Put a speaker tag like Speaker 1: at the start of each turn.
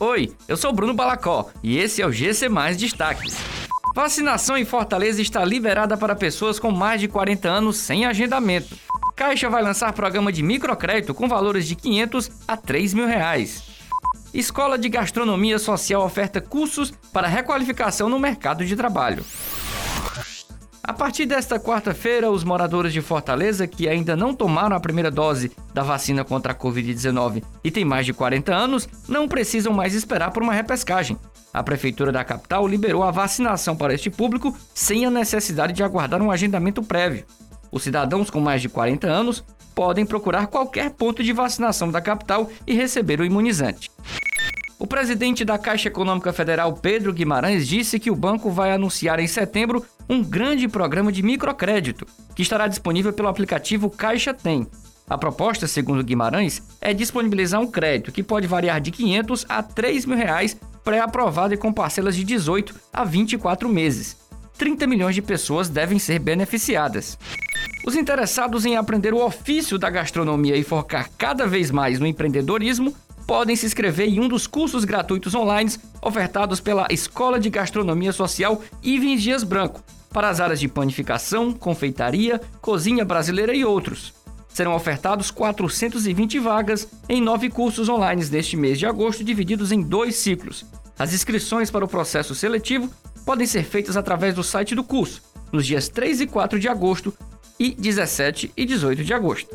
Speaker 1: Oi, eu sou Bruno Balacó e esse é o GC Mais Destaques. Vacinação em Fortaleza está liberada para pessoas com mais de 40 anos sem agendamento. Caixa vai lançar programa de microcrédito com valores de 500 a 3 mil reais. Escola de Gastronomia Social oferta cursos para requalificação no mercado de trabalho. A partir desta quarta-feira, os moradores de Fortaleza que ainda não tomaram a primeira dose da vacina contra a Covid-19 e têm mais de 40 anos não precisam mais esperar por uma repescagem. A Prefeitura da capital liberou a vacinação para este público sem a necessidade de aguardar um agendamento prévio. Os cidadãos com mais de 40 anos podem procurar qualquer ponto de vacinação da capital e receber o imunizante. O presidente da Caixa Econômica Federal, Pedro Guimarães, disse que o banco vai anunciar em setembro um grande programa de microcrédito, que estará disponível pelo aplicativo Caixa Tem. A proposta, segundo Guimarães, é disponibilizar um crédito que pode variar de 500 a 3 mil reais pré-aprovado e com parcelas de 18 a 24 meses. 30 milhões de pessoas devem ser beneficiadas. Os interessados em aprender o ofício da gastronomia e focar cada vez mais no empreendedorismo podem se inscrever em um dos cursos gratuitos online ofertados pela Escola de Gastronomia Social Ivens Dias Branco, para as áreas de panificação, confeitaria, cozinha brasileira e outros. Serão ofertados 420 vagas em nove cursos online neste mês de agosto, divididos em dois ciclos. As inscrições para o processo seletivo podem ser feitas através do site do curso, nos dias 3 e 4 de agosto e 17 e 18 de agosto.